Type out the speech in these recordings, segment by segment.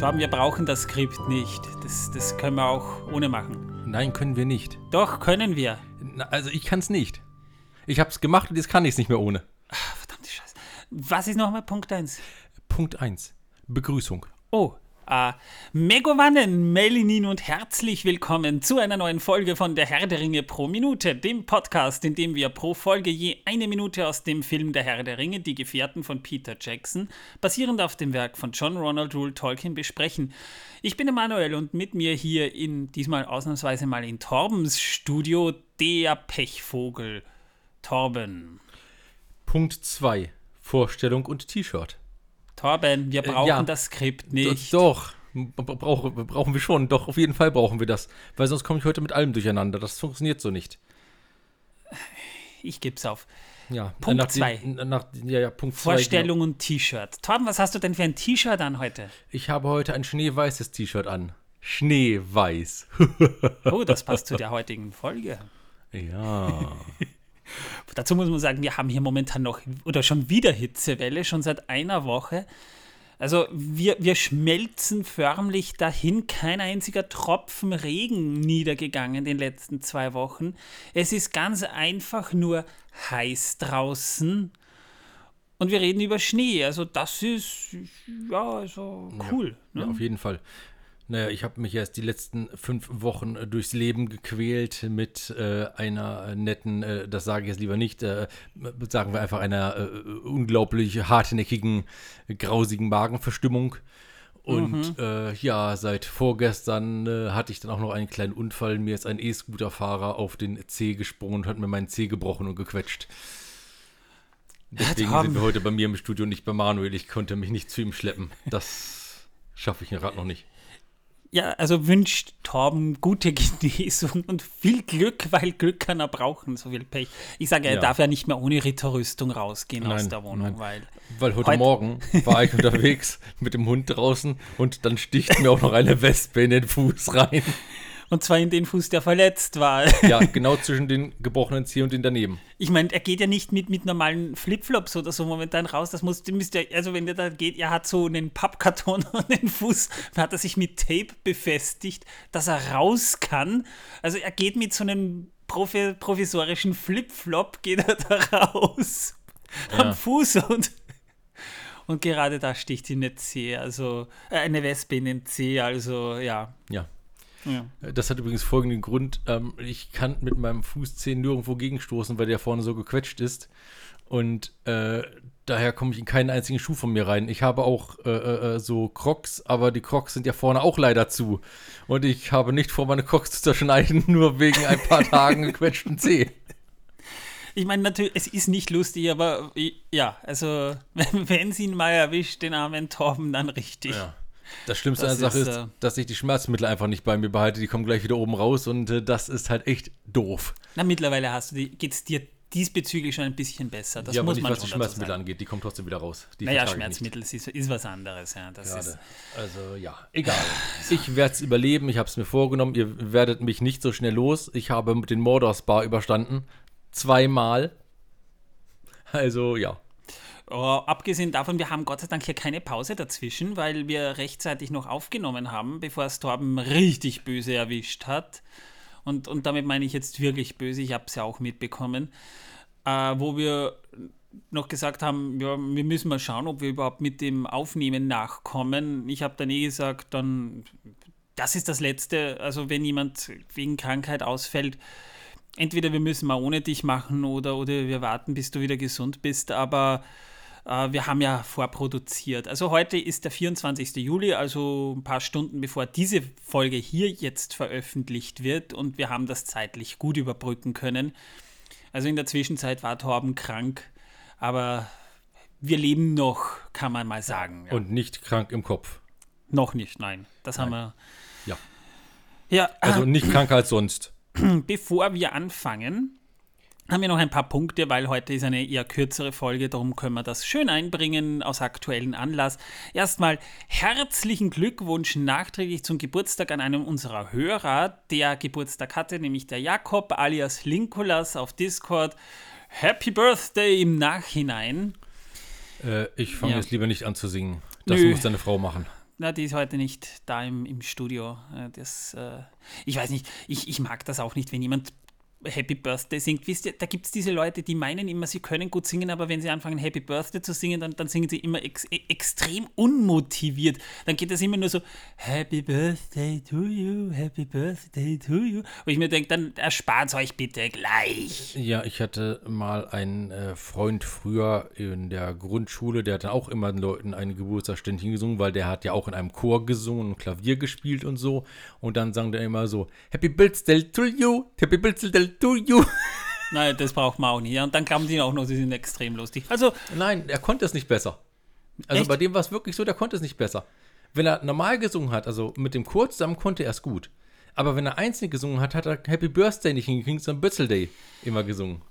Punkt 1. Begrüßung. Torben, wir brauchen das Skript nicht. Das, das können wir auch ohne machen. Nein, können wir nicht. Doch, können wir. Na, also ich kann es nicht. Ich habe es gemacht und jetzt kann ich es nicht mehr ohne. Ach, verdammte Scheiße. Was ist nochmal Punkt 1? Punkt 1. Begrüßung. Oh, äh, Megowannen, Melinin und herzlich willkommen zu einer neuen Folge von Der Herr der Ringe pro Minute, dem Podcast, in dem wir pro Folge je eine Minute aus dem Film Der Herr der Ringe, die Gefährten von Peter Jackson, basierend auf dem Werk von John Ronald Rule Tolkien, besprechen. Ich bin Emanuel und mit mir hier in, diesmal ausnahmsweise mal in Torbens Studio, der Pechvogel. Torben. Punkt 2. Vorstellung und T-Shirt. Torben, wir brauchen ja. das Skript nicht. Doch, brauch, brauchen wir schon. Doch, auf jeden Fall brauchen wir das. Weil sonst komme ich heute mit allem durcheinander. Das funktioniert so nicht. Ich geb's auf. Ja, Punkt nach zwei. den- Nach, ja, ja, Punkt zwei, Vorstellung und T-Shirt. Torben, was hast du denn für ein T-Shirt an heute? genau. Ich habe heute ein schneeweißes T-Shirt an. Schneeweiß. Oh, das passt zu der heutigen Folge. ja. Dazu muss man sagen, wir haben hier momentan noch oder schon wieder Hitzewelle, schon seit einer Woche. Also wir, wir schmelzen förmlich dahin, kein einziger Tropfen Regen niedergegangen in den letzten zwei Wochen. Es ist ganz einfach nur heiß draußen und wir reden über Schnee. Also das ist, ja, also cool. Ja, ne? auf jeden Fall. Naja, ich habe mich erst die letzten fünf Wochen äh, durchs Leben gequält mit äh, einer netten, äh, das sage ich jetzt lieber nicht, äh, sagen wir einfach einer äh, unglaublich hartnäckigen, grausigen Magenverstimmung. Und äh, ja, seit vorgestern äh, hatte ich dann auch noch einen kleinen Unfall. Mir ist ein E-Scooter-Fahrer auf den Zeh gesprungen und hat mir meinen Zeh gebrochen und gequetscht. Deswegen sind wir heute bei mir im Studio, nicht bei Manuel. Ich konnte mich nicht zu ihm schleppen. Das schaffe ich gerade noch nicht. Ja, also wünscht Torben gute Genesung und viel Glück, weil Glück kann er brauchen, so viel Pech. Ich sage, er Ja. darf ja nicht mehr ohne Ritterrüstung rausgehen aus Nein, der Wohnung, nein. weil Weil heute Heut- Morgen war ich unterwegs mit dem Hund draußen und dann sticht mir auch noch eine Wespe in den Fuß rein. Und zwar in den Fuß, der verletzt war. Ja, genau zwischen den gebrochenen Zeh und den daneben. Ich meine, er geht ja nicht mit, mit normalen Flipflops oder so momentan raus. Das muss, müsst ihr, also wenn der da geht, er hat so einen Pappkarton an den Fuß, da hat er sich mit Tape befestigt, dass er raus kann. Also er geht mit so einem profi provisorischen Flipflop, geht er da raus am Fuß und, und gerade da sticht ihm eine Zeh, also äh, eine Wespe in den Zeh, also ja. Ja. Ja. Das hat übrigens folgenden Grund. Ähm, ich kann mit meinem Fußzeh nirgendwo gegenstoßen, weil der vorne so gequetscht ist. Und äh, daher komme ich in keinen einzigen Schuh von mir rein. Ich habe auch äh, äh, so Crocs, aber die Crocs sind ja vorne auch leider zu. Und ich habe nicht vor, meine Crocs zu zerschneiden, nur wegen ein paar Tagen gequetschten Zeh. Ich meine, natürlich, es ist nicht lustig, aber ja, also wenn, wenn sie ihn mal erwischt, den armen Torben, dann richtig. Ja. Das Schlimmste Das an der Sache ist, äh, dass ich die Schmerzmittel einfach nicht bei mir behalte. Die kommen gleich wieder oben raus und äh, das ist halt echt doof. Na, mittlerweile hast du die, geht's dir diesbezüglich schon ein bisschen besser. Das ja, aber muss nicht, man was die Schmerzmittel sagen. angeht. Die kommen trotzdem wieder raus. Die Naja. Schmerzmittel ist, ist was anderes, ja. Das ist, Gerade. Also ja, egal. Ich werde es überleben. Ich habe es mir vorgenommen. Ihr werdet mich nicht so schnell los. Ich habe den Mordors Bar überstanden. Zweimal. Also ja. Oh, abgesehen davon, wir haben Gott sei Dank hier keine Pause dazwischen, weil wir rechtzeitig noch aufgenommen haben, bevor es Torben richtig böse erwischt hat. Und, und damit meine ich jetzt wirklich böse, ich habe es ja auch mitbekommen, äh, wo wir noch gesagt haben, ja, wir müssen mal schauen, ob wir überhaupt mit dem Aufnehmen nachkommen. Ich habe dann eh gesagt, dann, das ist das Letzte, also wenn jemand wegen Krankheit ausfällt, entweder wir müssen mal ohne dich machen oder, oder wir warten, bis du wieder gesund bist, aber wir haben ja vorproduziert. Also heute ist der 24. Juli, also ein paar Stunden bevor diese Folge hier jetzt veröffentlicht wird und wir haben das zeitlich gut überbrücken können. Also in der Zwischenzeit war Torben krank, aber wir leben noch, kann man mal sagen. Ja. Und nicht krank im Kopf. noch nicht, nein. Das haben wir. Ja. Ja, Also nicht kranker als sonst. bevor wir anfangen, haben wir noch ein paar Punkte, weil heute ist eine eher kürzere Folge, darum können wir das schön einbringen aus aktuellen Anlass. Erstmal herzlichen Glückwunsch nachträglich zum Geburtstag an einem unserer Hörer, der Geburtstag hatte, nämlich der Jakob alias Linkolas auf Discord. Happy Birthday im Nachhinein. Äh, ich fange Ja. jetzt lieber nicht an zu singen. Das Nö. muss deine Frau machen. Na, die ist heute nicht da im, im Studio. Äh, Das, äh, ich weiß nicht, ich, ich mag das auch nicht, wenn jemand Happy Birthday singt. Wisst ihr, da gibt es diese Leute, die meinen immer, sie können gut singen, aber wenn sie anfangen, Happy Birthday zu singen, dann, dann singen sie immer ex e- extrem unmotiviert. Dann geht es immer nur so, Happy Birthday to you, Happy Birthday to you. Wo ich mir denke, dann erspart euch bitte gleich. Ja, ich hatte mal einen äh, Freund früher in der Grundschule, der hat dann auch immer den Leuten ein Geburtstagsständchen gesungen, weil der hat ja auch in einem Chor gesungen und Klavier gespielt und so. Und dann sang der immer so, Happy Birthday to you, Happy Birthday to you. Nein, das braucht man auch nicht. Und dann glauben die auch noch, sie sind extrem lustig. Also, Nein, er konnte es nicht besser. Also Echt? bei dem war es wirklich so, der konnte es nicht besser. Wenn er normal gesungen hat, also mit dem Chor zusammen, konnte er es gut. Aber wenn er einzeln gesungen hat, hat er Happy Birthday nicht hingekriegt, sondern Birthday immer gesungen.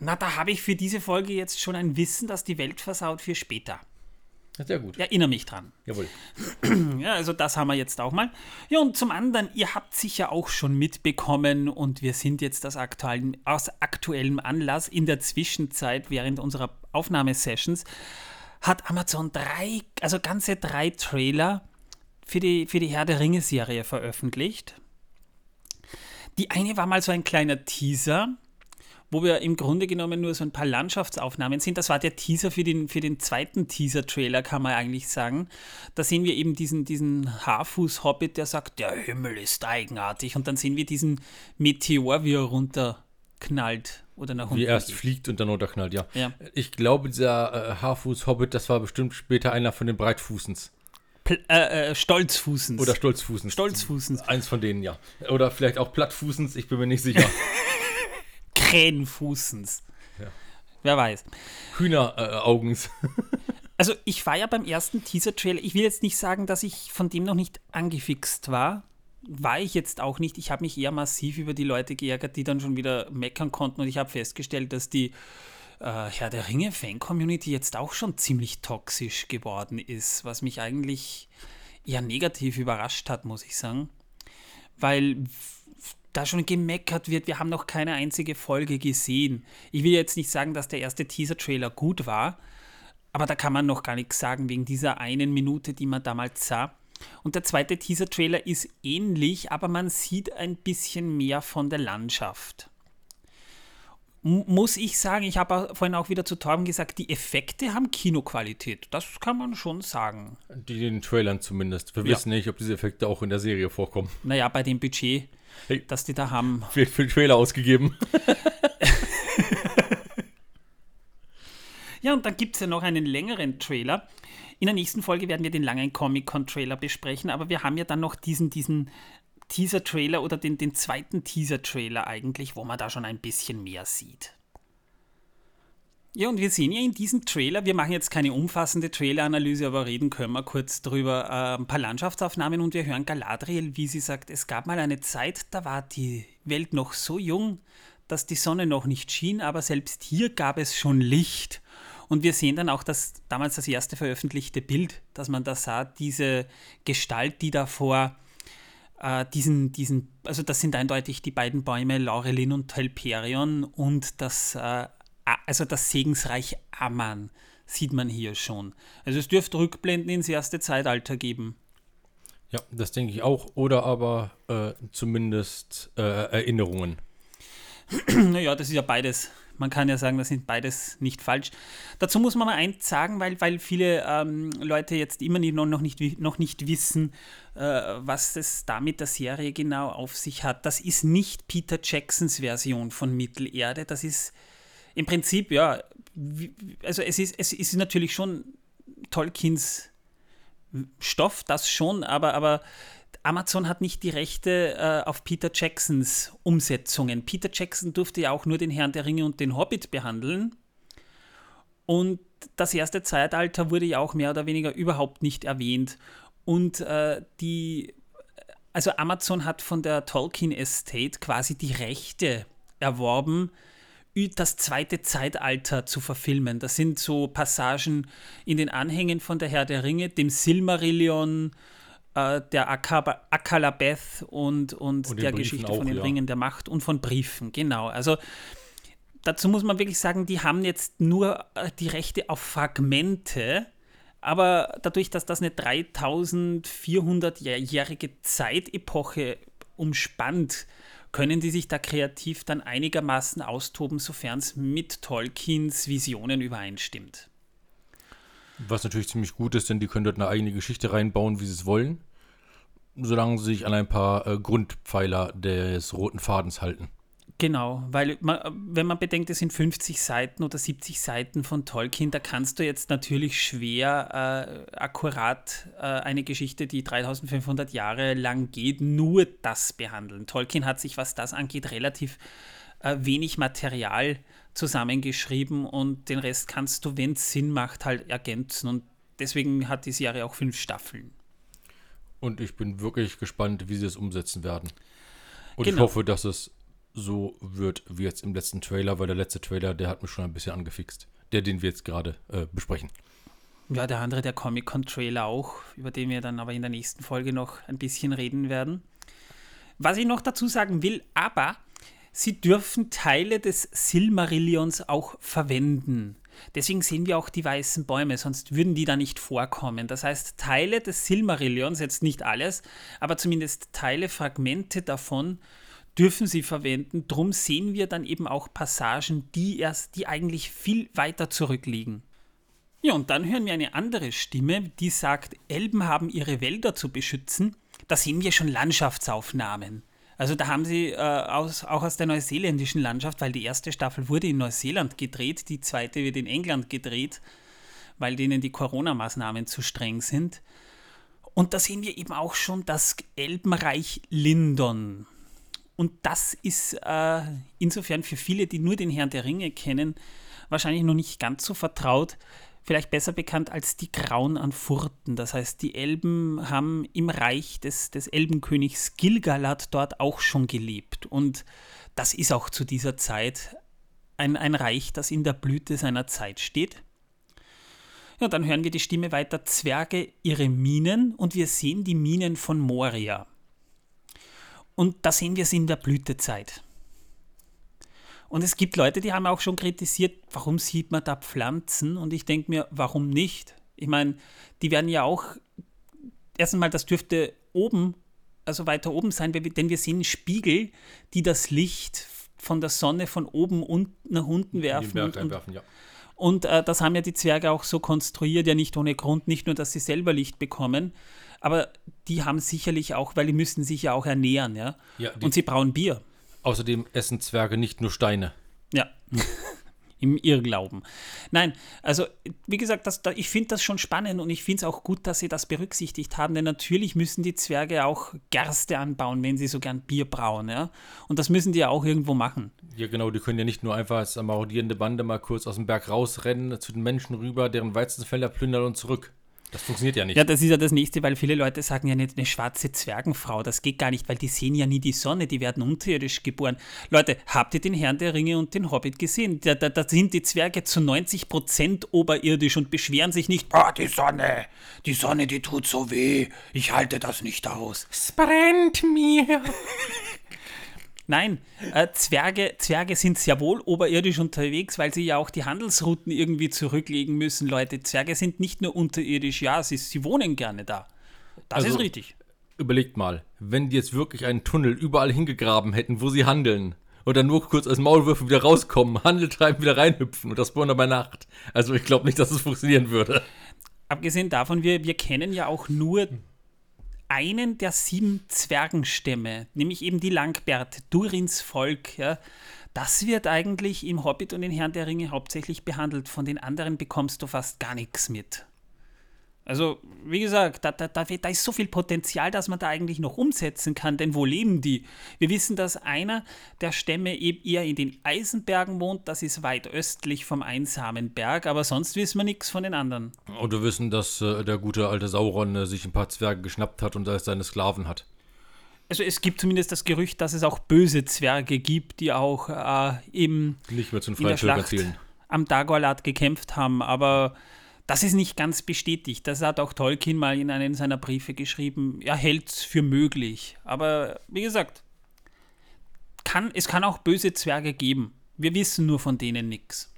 na, da habe ich für diese Folge jetzt schon ein Wissen, das die Welt versaut für später. Sehr gut. Ich erinnere mich dran. Jawohl. Ja, also das haben wir jetzt auch mal. Ja, und zum anderen, ihr habt sicher auch schon mitbekommen und wir sind jetzt aus aktuellem, aus aktuellem Anlass in der Zwischenzeit während unserer Aufnahmesessions hat Amazon drei, also ganze drei Trailer für die, für die Herr der Ringe-Serie veröffentlicht. Die eine war mal so ein kleiner Teaser, wo wir im Grunde genommen nur so ein paar Landschaftsaufnahmen sind. Das war der Teaser für den, für den zweiten Teaser-Trailer, kann man eigentlich sagen. Da sehen wir eben diesen, diesen Haarfuß-Hobbit, der sagt, der Himmel ist eigenartig. Und dann sehen wir diesen Meteor, wie er runterknallt oder nach unten. Wie er erst fliegt und dann runterknallt, ja. Ja. Ich glaube, dieser äh, Haarfuß-Hobbit, das war bestimmt später einer von den Breitfußens. Pl äh, äh, Stolzfußens. Oder Stolzfußens. Stolzfußens. Eins von denen, ja. Oder vielleicht auch Plattfußens, ich bin mir nicht sicher. Krähenfußens. Ja. Wer weiß. Hühneraugens. Also ich war ja beim ersten Teaser-Trailer, ich will jetzt nicht sagen, dass ich von dem noch nicht angefixt war. War ich jetzt auch nicht. Ich habe mich eher massiv über die Leute geärgert, die dann schon wieder meckern konnten und ich habe festgestellt, dass die äh, Herr der Ringe Fan-Community jetzt auch schon ziemlich toxisch geworden ist, was mich eigentlich eher negativ überrascht hat, muss ich sagen. Weil da schon gemeckert wird, wir haben noch keine einzige Folge gesehen. Ich will jetzt nicht sagen, dass der erste Teaser-Trailer gut war, aber da kann man noch gar nichts sagen wegen dieser einen Minute, die man damals sah. Und der zweite Teaser-Trailer ist ähnlich, aber man sieht ein bisschen mehr von der Landschaft. M muss ich sagen, ich habe vorhin auch wieder zu Torben gesagt, die Effekte haben Kinoqualität. Das kann man schon sagen. Die in den Trailern zumindest. Wir Ja. wissen nicht, ob diese Effekte auch in der Serie vorkommen. Naja, bei dem Budget, Hey. das die da haben. Für den Trailer ausgegeben. Ja, und dann gibt es ja noch einen längeren Trailer. In der nächsten Folge werden wir den langen Comic-Con-Trailer besprechen, aber wir haben ja dann noch diesen, diesen Teaser-Trailer oder den, den zweiten Teaser-Trailer eigentlich, wo man da schon ein bisschen mehr sieht. Ja, und wir sehen ja in diesem Trailer, wir machen jetzt keine umfassende Trailer-Analyse, aber reden können wir kurz drüber, äh, ein paar Landschaftsaufnahmen und wir hören Galadriel, wie sie sagt, es gab mal eine Zeit, da war die Welt noch so jung, dass die Sonne noch nicht schien, aber selbst hier gab es schon Licht. Und wir sehen dann auch das damals das erste veröffentlichte Bild, dass man da sah, diese Gestalt, die davor äh, diesen, diesen, also das sind eindeutig die beiden Bäume Laurelin und Telperion und das, äh, also das Segensreich Amman sieht man hier schon. Also es dürfte Rückblenden ins erste Zeitalter geben. Ja, das denke ich auch. Oder aber äh, zumindest äh, Erinnerungen. naja, das ist ja beides. Man kann ja sagen, das sind beides nicht falsch. Dazu muss man mal eins sagen, weil, weil viele ähm, Leute jetzt immer noch, nicht, noch nicht wissen, äh, was es da mit der Serie genau auf sich hat. Das ist nicht Peter Jacksons Version von Mittelerde. Das ist im Prinzip, ja, also es ist, es ist natürlich schon Tolkiens Stoff, das schon, aber, aber Amazon hat nicht die Rechte äh, auf Peter Jacksons Umsetzungen. Peter Jackson durfte ja auch nur den Herrn der Ringe und den Hobbit behandeln. Und das erste Zeitalter wurde ja auch mehr oder weniger überhaupt nicht erwähnt. Und äh, die, also Amazon hat von der Tolkien Estate quasi die Rechte erworben, das zweite Zeitalter zu verfilmen. Das sind so Passagen in den Anhängen von der Herr der Ringe, dem Silmarillion, äh, der Akalabeth und, und, Und der Briefen Geschichte auch, von den ja. Ringen der Macht und von Briefen, genau. Also dazu muss man wirklich sagen, die haben jetzt nur äh, die Rechte auf Fragmente, aber dadurch, dass das eine 3400-jährige Zeitepoche umspannt, können die sich da kreativ dann einigermaßen austoben, sofern es mit Tolkiens Visionen übereinstimmt. Was natürlich ziemlich gut ist, denn die können dort eine eigene Geschichte reinbauen, wie sie es wollen, solange sie sich an ein paar äh, Grundpfeiler des roten Fadens halten. Genau, weil man, wenn man bedenkt, es sind 50 Seiten oder 70 Seiten von Tolkien, da kannst du jetzt natürlich schwer äh, akkurat äh, eine Geschichte, die 3500 Jahre lang geht, nur das behandeln. Tolkien hat sich, was das angeht, relativ äh, wenig Material zusammengeschrieben und den Rest kannst du, wenn es Sinn macht, halt ergänzen. Und deswegen hat die Serie auch fünf Staffeln. Und ich bin wirklich gespannt, wie sie es umsetzen werden. Und Genau. ich hoffe, dass es so wird wie jetzt im letzten Trailer, weil der letzte Trailer, der hat mich schon ein bisschen angefixt. Der, den wir jetzt gerade äh, besprechen. Ja, der andere, der Comic-Con-Trailer auch, über den wir dann aber in der nächsten Folge noch ein bisschen reden werden. Was ich noch dazu sagen will, aber sie dürfen Teile des Silmarillions auch verwenden. Deswegen sehen wir auch die weißen Bäume, sonst würden die da nicht vorkommen. Das heißt, Teile des Silmarillions, jetzt nicht alles, aber zumindest Teile, Fragmente davon dürfen sie verwenden. Drum sehen wir dann eben auch Passagen, die erst, die eigentlich viel weiter zurückliegen. Ja, und dann hören wir eine andere Stimme, die sagt, Elben haben ihre Wälder zu beschützen. Da sehen wir schon Landschaftsaufnahmen. Also da haben sie äh, aus, auch aus der neuseeländischen Landschaft, weil die erste Staffel wurde in Neuseeland gedreht, die zweite wird in England gedreht, weil denen die Corona-Maßnahmen zu streng sind. Und da sehen wir eben auch schon das Elbenreich Lindon. Und das ist äh, insofern für viele, die nur den Herrn der Ringe kennen, wahrscheinlich noch nicht ganz so vertraut. Vielleicht besser bekannt als die Grauen an Furten. Das heißt, die Elben haben im Reich des, des Elbenkönigs Gilgalad dort auch schon gelebt. Und das ist auch zu dieser Zeit ein, ein Reich, das in der Blüte seiner Zeit steht. Ja, dann hören wir die Stimme weiter, Zwerge ihre Minen und wir sehen die Minen von Moria. Und da sehen wir sie in der Blütezeit. Und es gibt Leute, die haben auch schon kritisiert, warum sieht man da Pflanzen? Und ich denke mir, warum nicht? Ich meine, die werden ja auch, erstens mal, das dürfte oben, also weiter oben sein, denn wir sehen Spiegel, die das Licht von der Sonne von oben und nach unten werfen. Und, ja. und äh, das haben ja die Zwerge auch so konstruiert, ja nicht ohne Grund, nicht nur, dass sie selber Licht bekommen, aber die haben sicherlich auch, weil die müssen sich ja auch ernähren, ja. Ja, und sie brauen Bier. Außerdem essen Zwerge nicht nur Steine. Ja. Im Irrglauben. Nein, also wie gesagt, das, da, ich finde das schon spannend und ich finde es auch gut, dass sie das berücksichtigt haben, denn natürlich müssen die Zwerge auch Gerste anbauen, wenn sie so gern Bier brauen, ja. Und das müssen die ja auch irgendwo machen. Ja, genau, die können ja nicht nur einfach als marodierende Bande mal kurz aus dem Berg rausrennen, zu den Menschen rüber, deren Weizenfelder plündern und zurück. Das funktioniert ja nicht. Ja, das ist ja das nächste, weil viele Leute sagen ja nicht eine schwarze Zwergenfrau. Das geht gar nicht, weil die sehen ja nie die Sonne, die werden unterirdisch geboren. Leute, habt ihr den Herrn der Ringe und den Hobbit gesehen? Da, da, da sind die Zwerge zu 90% oberirdisch und beschweren sich nicht. Ah, die Sonne. Die Sonne, die tut so weh. Ich halte das nicht aus. Es brennt mir. Nein, äh, Zwerge, Zwerge sind sehr wohl oberirdisch unterwegs, weil sie ja auch die Handelsrouten irgendwie zurücklegen müssen, Leute. Zwerge sind nicht nur unterirdisch, ja, sie, sie wohnen gerne da. Das Also- ist richtig. Überlegt mal, wenn die jetzt wirklich einen Tunnel überall hingegraben hätten, wo sie handeln, und dann nur kurz als Maulwürfe wieder rauskommen, Handel treiben, wieder reinhüpfen und das nur bei Nacht. Also ich glaube nicht, dass es funktionieren würde. Abgesehen davon, wir, wir kennen ja auch nur einen der sieben Zwergenstämme, nämlich eben die Langbärte, Durins Volk. Ja. Das wird eigentlich im Hobbit und den Herrn der Ringe hauptsächlich behandelt. Von den anderen bekommst du fast gar nichts mit. Also, wie gesagt, da, da, da, da ist so viel Potenzial, dass man da eigentlich noch umsetzen kann, denn wo leben die? Wir wissen, dass einer der Stämme eben eher in den Eisenbergen wohnt, das ist weit östlich vom einsamen Berg, aber sonst wissen wir nichts von den anderen. Und wir wissen, dass äh, der gute alte Sauron äh, sich ein paar Zwerge geschnappt hat und als seine Sklaven hat. Also es gibt zumindest das Gerücht, dass es auch böse Zwerge gibt, die auch äh, eben Nicht mehr zu den in der freien Schlacht zählen. am Dagorlat gekämpft haben, aber das ist nicht ganz bestätigt. Das hat auch Tolkien mal in einem seiner Briefe geschrieben. Er hält es für möglich. Aber wie gesagt, kann, es kann auch böse Zwerge geben. Wir wissen nur von denen nichts.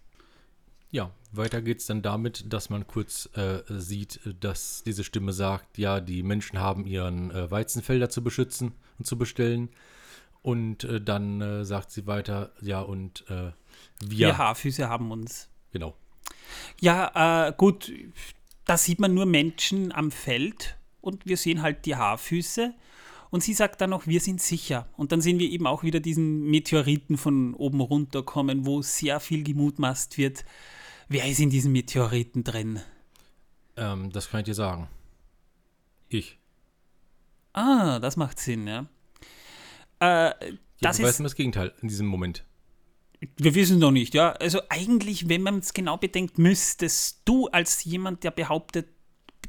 Ja, weiter geht's dann damit, dass man kurz äh, sieht, dass diese Stimme sagt, ja, die Menschen haben ihren äh, Weizenfelder zu beschützen und zu bestellen. Und äh, dann äh, sagt sie weiter, ja, und äh, wir. Wir Haarfüße haben uns. Genau. Ja, äh, gut, da sieht man nur Menschen am Feld und wir sehen halt die Haarfüße. Und sie sagt dann noch, wir sind sicher. Und dann sehen wir eben auch wieder diesen Meteoriten von oben runterkommen, wo sehr viel gemutmaßt wird, wer ist in diesen Meteoriten drin. Ähm, das kann ich dir sagen. Ich. Ah, das macht Sinn, ja. Äh, Ja, das du weißt ist, immer das Gegenteil in diesem Moment. Wir wissen noch nicht, ja. Also eigentlich, wenn man es genau bedenkt, müsstest du als jemand, der behauptet,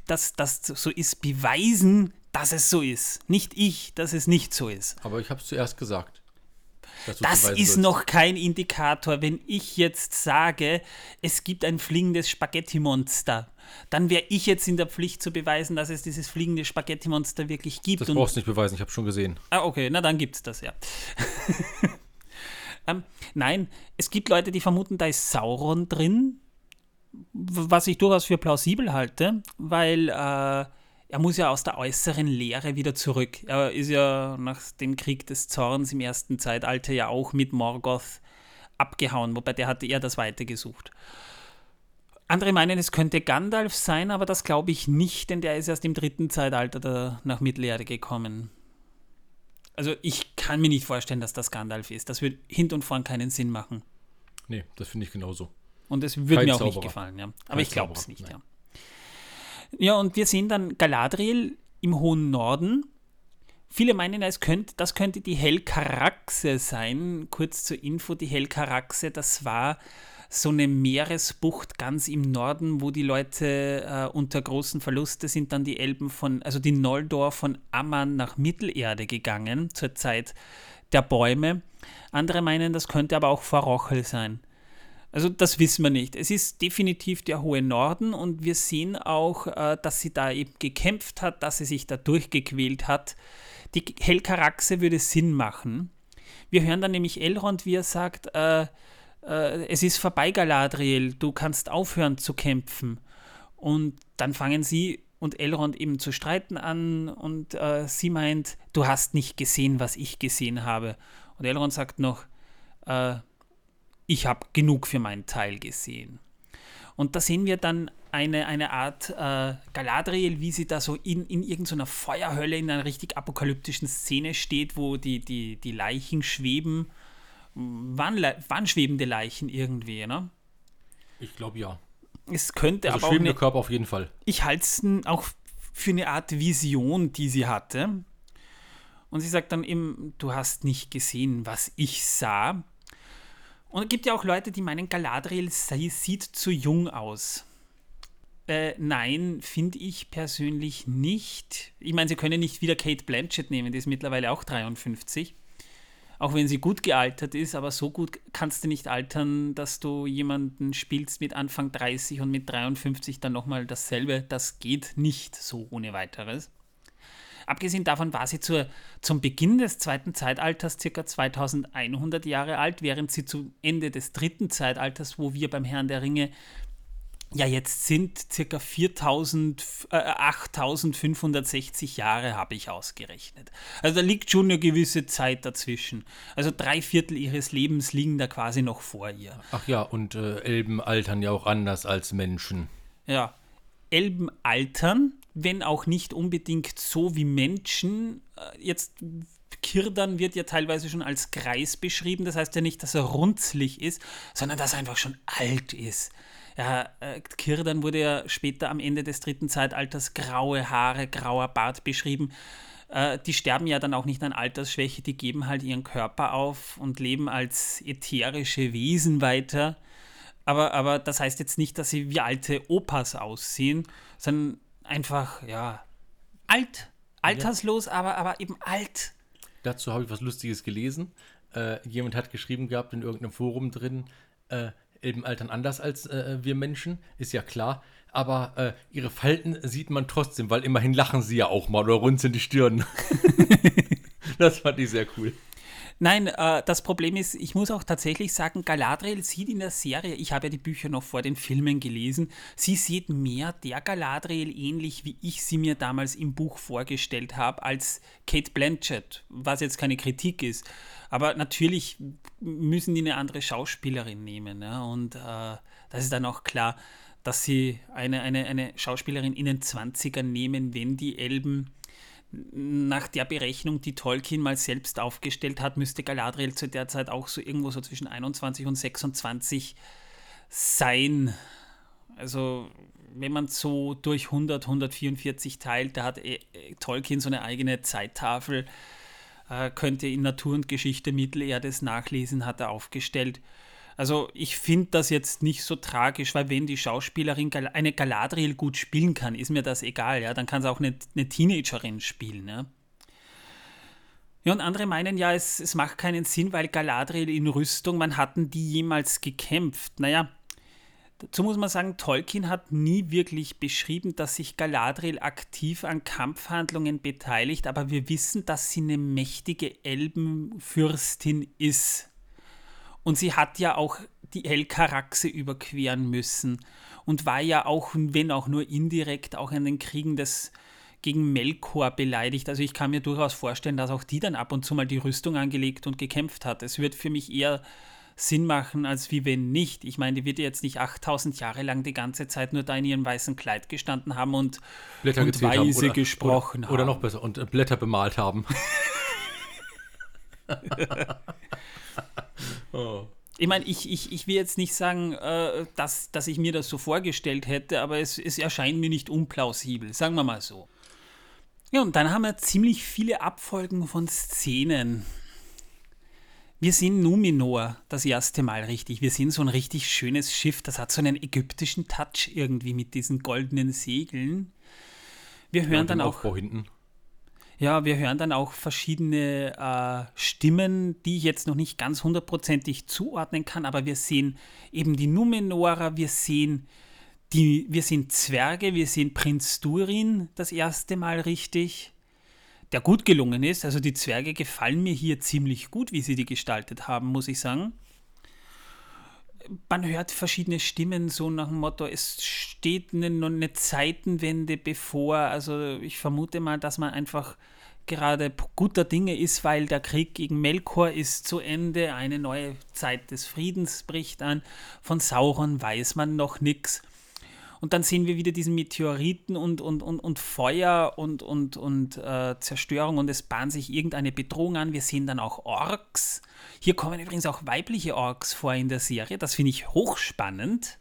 dass das so ist, beweisen, dass es so ist. Nicht ich, dass es nicht so ist. Aber ich habe es zuerst gesagt. Das ist sollst. noch kein Indikator. Wenn ich jetzt sage, es gibt ein fliegendes Spaghetti-Monster, dann wäre ich jetzt in der Pflicht zu beweisen, dass es dieses fliegende Spaghetti-Monster wirklich gibt. Das brauchst du nicht beweisen, ich habe schon gesehen. Ah, okay, na dann gibt's das, ja. ähm, nein, es gibt Leute, die vermuten, da ist Sauron drin, was ich durchaus für plausibel halte, weil äh, er muss ja aus der äußeren Leere wieder zurück. Er ist ja nach dem Krieg des Zorns im ersten Zeitalter ja auch mit Morgoth abgehauen, wobei der hatte eher das Weite gesucht. Andere meinen, es könnte Gandalf sein, aber das glaube ich nicht, denn der ist erst im dritten Zeitalter nach Mittelerde gekommen. Also ich kann mir nicht vorstellen, dass das Gandalf ist. Das würde hinten und vorn keinen Sinn machen. Nee, das finde ich genauso. Und es würde mir auch nicht Zauberer. gefallen, ja. Aber Kein ich glaube es nicht, ja. nein. Ja, und wir sehen dann Galadriel im hohen Norden. Viele meinen, es könnte, das könnte die Helkaraxe sein. Kurz zur Info, die Helkaraxe, das war so eine Meeresbucht ganz im Norden, wo die Leute äh, unter großen Verluste sind dann die Elben von, also die Noldor von Amman nach Mittelerde gegangen, zur Zeit der Bäume. Andere meinen, das könnte aber auch vor Rochel sein. Also das wissen wir nicht. Es ist definitiv der hohe Norden und wir sehen auch, äh, dass sie da eben gekämpft hat, dass sie sich da durchgequält hat. Die Helkaraxe würde Sinn machen. Wir hören dann nämlich Elrond, wie er sagt, äh, äh, es ist vorbei, Galadriel, du kannst aufhören zu kämpfen. Und dann fangen sie und Elrond eben zu streiten an und äh, sie meint, du hast nicht gesehen, was ich gesehen habe. Und Elrond sagt noch, äh, ich habe genug für meinen Teil gesehen. Und da sehen wir dann eine, eine Art äh, Galadriel, wie sie da so in, in irgendeiner Feuerhölle in einer richtig apokalyptischen Szene steht, wo die, die, die Leichen schweben. Wann, le- wann schwebende Leichen irgendwie, ne? Ich glaube ja. Es könnte Also aber auch schwebende eine, Körper auf jeden Fall. ich halte es auch für eine Art Vision, die sie hatte. Und sie sagt dann eben, du hast nicht gesehen, was ich sah. Und es gibt ja auch Leute, die meinen, Galadriel sei, sieht zu jung aus. Äh, nein, finde ich persönlich nicht. Ich meine, sie können nicht wieder Kate Blanchett nehmen, die ist mittlerweile auch 53. Auch wenn sie gut gealtert ist, aber so gut kannst du nicht altern, dass du jemanden spielst mit Anfang 30 und mit 53 dann nochmal dasselbe. Das geht nicht so ohne weiteres. Abgesehen davon war sie zur, zum Beginn des zweiten Zeitalters circa 2100 Jahre alt, während sie zu Ende des dritten Zeitalters, wo wir beim Herrn der Ringe ja jetzt sind, circa 4000, äh, 8560 Jahre habe ich ausgerechnet. Also da liegt schon eine gewisse Zeit dazwischen. Also drei Viertel ihres Lebens liegen da quasi noch vor ihr. Ach ja, und äh, Elben altern ja auch anders als Menschen. Ja, Elben altern, wenn auch nicht unbedingt so wie Menschen. Äh, Jetzt Kirdan wird ja teilweise schon als Kreis beschrieben. Das heißt ja nicht, dass er runzlig ist, sondern dass er einfach schon alt ist. Ja, äh, Kirdan wurde ja später am Ende des dritten Zeitalters graue Haare, grauer Bart beschrieben. Äh, die sterben ja dann auch nicht an Altersschwäche, die geben halt ihren Körper auf und leben als ätherische Wesen weiter. Aber, aber das heißt jetzt nicht, dass sie wie alte Opas aussehen, sondern einfach, ja, alt. Alterslos, aber, aber eben alt. Dazu habe ich was Lustiges gelesen. Äh, jemand hat geschrieben gehabt in irgendeinem Forum drin, äh, Elben altern anders als äh, wir Menschen, ist ja klar. Aber äh, ihre Falten sieht man trotzdem, weil immerhin lachen sie ja auch mal oder runzeln die Stirn. das fand ich sehr cool. Nein, äh, das Problem ist, ich muss auch tatsächlich sagen, Galadriel sieht in der Serie, ich habe ja die Bücher noch vor den Filmen gelesen, sie sieht mehr der Galadriel ähnlich, wie ich sie mir damals im Buch vorgestellt habe, als Kate Blanchett, was jetzt keine Kritik ist. Aber natürlich müssen die eine andere Schauspielerin nehmen. Ja? Und äh, das ist dann auch klar, dass sie eine, eine, eine Schauspielerin in den 20ern nehmen, wenn die Elben nach der Berechnung, die Tolkien mal selbst aufgestellt hat, müsste Galadriel zu der Zeit auch so irgendwo so zwischen 21 und 26 sein. Also wenn man so durch 100, 144 teilt, da hat äh, Tolkien so eine eigene Zeittafel, äh, könnte in Natur und Geschichte Mittelerdes nachlesen, hat er aufgestellt. Also ich finde das jetzt nicht so tragisch, weil wenn die Schauspielerin eine Galadriel gut spielen kann, ist mir das egal, ja. Dann kann sie auch eine, eine Teenagerin spielen, ja. Ja, und andere meinen ja, es, es macht keinen Sinn, weil Galadriel in Rüstung, wann hatten die jemals gekämpft? Naja, dazu muss man sagen, Tolkien hat nie wirklich beschrieben, dass sich Galadriel aktiv an Kampfhandlungen beteiligt, aber wir wissen, dass sie eine mächtige Elbenfürstin ist. Und sie hat ja auch die Elkaraxe überqueren müssen und war ja auch, wenn auch nur indirekt, auch in den Kriegen des, gegen Melkor beleidigt. Also ich kann mir durchaus vorstellen, dass auch die dann ab und zu mal die Rüstung angelegt und gekämpft hat. Es wird für mich eher Sinn machen, als wie wenn nicht. Ich meine, die wird jetzt nicht 8000 Jahre lang die ganze Zeit nur da in ihrem weißen Kleid gestanden haben und, Blätter und weise haben oder, gesprochen oder, haben. Oder noch besser, und äh, Blätter bemalt haben. oh. Ich meine, ich, ich, ich will jetzt nicht sagen, äh, dass, dass ich mir das so vorgestellt hätte, aber es, es erscheint mir nicht unplausibel, sagen wir mal so. Ja, und dann haben wir ziemlich viele Abfolgen von Szenen. Wir sehen Numenor das erste Mal richtig. Wir sehen so ein richtig schönes Schiff, das hat so einen ägyptischen Touch irgendwie mit diesen goldenen Segeln. Wir hören ja, dann auch. Aufbau hinten. Ja, wir hören dann auch verschiedene äh, Stimmen, die ich jetzt noch nicht ganz hundertprozentig zuordnen kann, aber wir sehen eben die Numenorer, wir sehen die, wir sehen Zwerge, wir sehen Prinz Durin das erste Mal richtig, der gut gelungen ist. Also die Zwerge gefallen mir hier ziemlich gut, wie sie die gestaltet haben, muss ich sagen. Man hört verschiedene Stimmen so nach dem Motto, es steht eine, eine Zeitenwende bevor. Also ich vermute mal, dass man einfach gerade guter Dinge ist, weil der Krieg gegen Melkor ist zu Ende, eine neue Zeit des Friedens bricht an. Von Sauron weiß man noch nichts. Und dann sehen wir wieder diesen Meteoriten und, und, und, und Feuer und, und, und äh, Zerstörung und es bahnt sich irgendeine Bedrohung an. Wir sehen dann auch Orks. Hier kommen übrigens auch weibliche Orks vor in der Serie. Das finde ich hochspannend.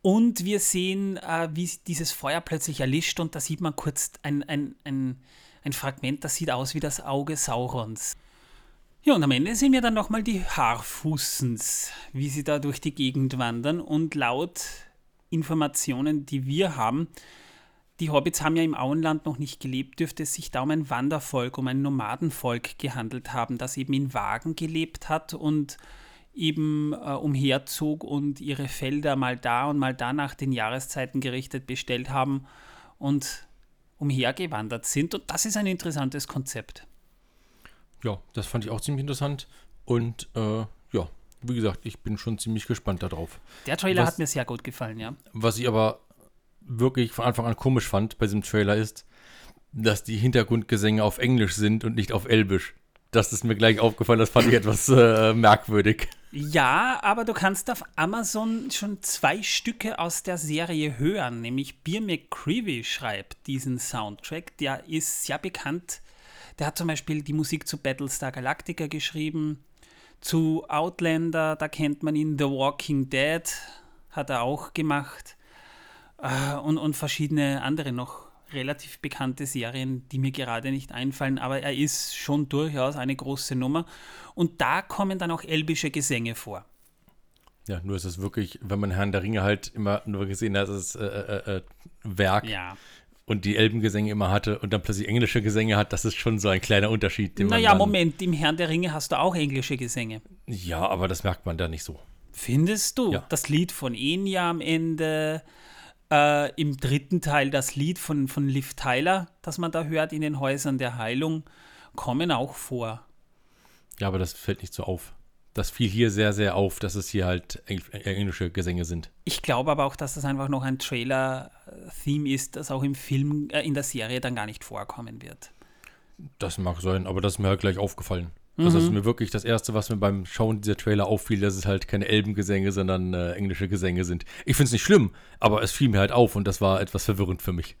Und wir sehen, äh, wie dieses Feuer plötzlich erlischt und da sieht man kurz ein, ein, ein, ein Fragment, das sieht aus wie das Auge Saurons. Ja, und am Ende sehen wir dann nochmal die Haarfußens, wie sie da durch die Gegend wandern und laut Informationen, die wir haben. Die Hobbits haben ja im Auenland noch nicht gelebt, dürfte es sich da um ein Wandervolk, um ein Nomadenvolk gehandelt haben, das eben in Wagen gelebt hat und eben äh, umherzog und ihre Felder mal da und mal da nach den Jahreszeiten gerichtet bestellt haben und umhergewandert sind. Und das ist ein interessantes Konzept. Ja, das fand ich auch ziemlich interessant. Und äh, ja, wie gesagt, ich bin schon ziemlich gespannt darauf. Der Trailer was, hat mir sehr gut gefallen, ja. Was ich aber wirklich von Anfang an komisch fand bei diesem Trailer ist, dass die Hintergrundgesänge auf Englisch sind und nicht auf Elbisch. Das ist mir gleich aufgefallen, das fand ich etwas äh, merkwürdig. Ja, aber du kannst auf Amazon schon zwei Stücke aus der Serie hören, nämlich Beer McCreevy schreibt diesen Soundtrack. Der ist sehr bekannt. Der hat zum Beispiel die Musik zu Battlestar Galactica geschrieben, zu Outlander, da kennt man ihn, The Walking Dead hat er auch gemacht äh, und, und verschiedene andere noch relativ bekannte Serien, die mir gerade nicht einfallen, aber er ist schon durchaus eine große Nummer und da kommen dann auch elbische Gesänge vor. Ja, nur ist es wirklich, wenn man Herrn der Ringe halt immer nur gesehen hat, das äh, äh, äh, Werk ja. Und die Elbengesänge immer hatte und dann plötzlich englische Gesänge hat, das ist schon so ein kleiner Unterschied. Den naja, Moment, im Herrn der Ringe hast du auch englische Gesänge. Ja, aber das merkt man da nicht so. Findest du? Ja. Das Lied von Enya am Ende, äh, im dritten Teil das Lied von, von Liv Tyler, das man da hört in den Häusern der Heilung, kommen auch vor. Ja, aber das fällt nicht so auf. Das fiel hier sehr, sehr auf, dass es hier halt engl englische Gesänge sind. Ich glaube aber auch, dass das einfach noch ein Trailer-Theme ist, das auch im Film, äh, in der Serie dann gar nicht vorkommen wird. Das mag sein, aber das ist mir halt gleich aufgefallen. Das ist mir wirklich das Erste, was mir beim Schauen dieser Trailer auffiel, dass es halt keine Elbengesänge, sondern äh, englische Gesänge sind. Ich finde es nicht schlimm, aber es fiel mir halt auf und das war etwas verwirrend für mich.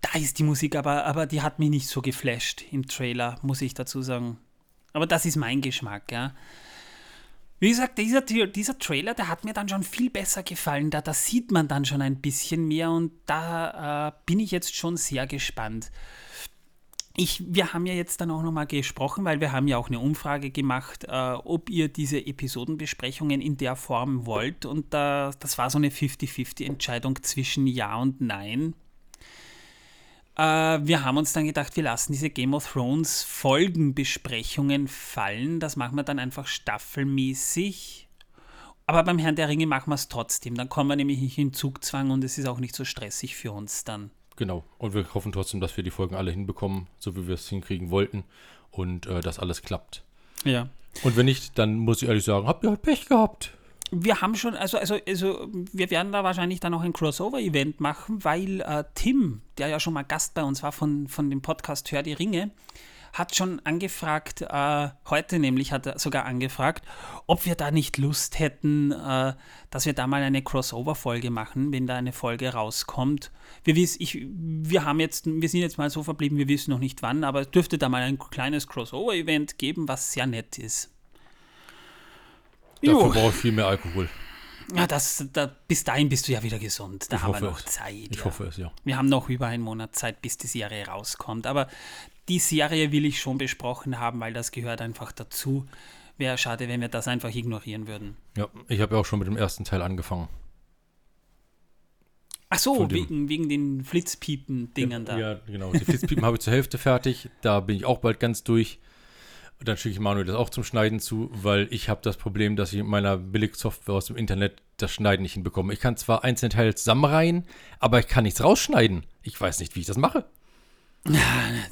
Da ist die Musik, aber, aber die hat mich nicht so geflasht im Trailer, muss ich dazu sagen. Aber das ist mein Geschmack, ja. Wie gesagt, dieser, dieser Trailer, der hat mir dann schon viel besser gefallen. Da, da sieht man dann schon ein bisschen mehr und da äh, bin ich jetzt schon sehr gespannt. Ich, wir haben ja jetzt dann auch nochmal gesprochen, weil wir haben ja auch eine Umfrage gemacht, äh, ob ihr diese Episodenbesprechungen in der Form wollt. Und äh, das war so eine 50-50-Entscheidung zwischen Ja und Nein. Äh, wir haben uns dann gedacht, wir lassen diese Game of Thrones Folgenbesprechungen fallen. Das machen wir dann einfach staffelmäßig. Aber beim Herrn der Ringe machen wir es trotzdem. Dann kommen wir nämlich nicht in Zugzwang und es ist auch nicht so stressig für uns dann. Genau. Und wir hoffen trotzdem, dass wir die Folgen alle hinbekommen, so wie wir es hinkriegen wollten und äh, dass alles klappt. Ja. Und wenn nicht, dann muss ich ehrlich sagen, habt ihr halt Pech gehabt. Wir haben schon, also, also, also wir werden da wahrscheinlich dann auch ein Crossover-Event machen, weil äh, Tim, der ja schon mal Gast bei uns war von, von dem Podcast Hör die Ringe, hat schon angefragt, äh, heute nämlich hat er sogar angefragt, ob wir da nicht Lust hätten, äh, dass wir da mal eine Crossover-Folge machen, wenn da eine Folge rauskommt. Wir, wiss, ich, wir, haben jetzt, wir sind jetzt mal so verblieben, wir wissen noch nicht wann, aber es dürfte da mal ein kleines Crossover-Event geben, was sehr nett ist. Dafür brauche ich viel mehr Alkohol. Ja, das, da, bis dahin bist du ja wieder gesund. Da Ich haben wir noch es. Zeit. Ich ja. hoffe es, ja. Wir haben noch über einen Monat Zeit, bis die Serie rauskommt. Aber die Serie will ich schon besprochen haben, weil das gehört einfach dazu. Wäre schade, wenn wir das einfach ignorieren würden. Ja, ich habe ja auch schon mit dem ersten Teil angefangen. Ach so, wegen, wegen den Flitzpiepen-Dingern da. Ja, genau. Die Flitzpiepen habe ich zur Hälfte fertig. Da bin ich auch bald ganz durch. Und dann schicke ich Manuel das auch zum Schneiden zu, weil ich habe das Problem, dass ich mit meiner Billigsoftware aus dem Internet das Schneiden nicht hinbekomme. Ich kann zwar einzelne Teile zusammenreihen, aber ich kann nichts rausschneiden. Ich weiß nicht, wie ich das mache.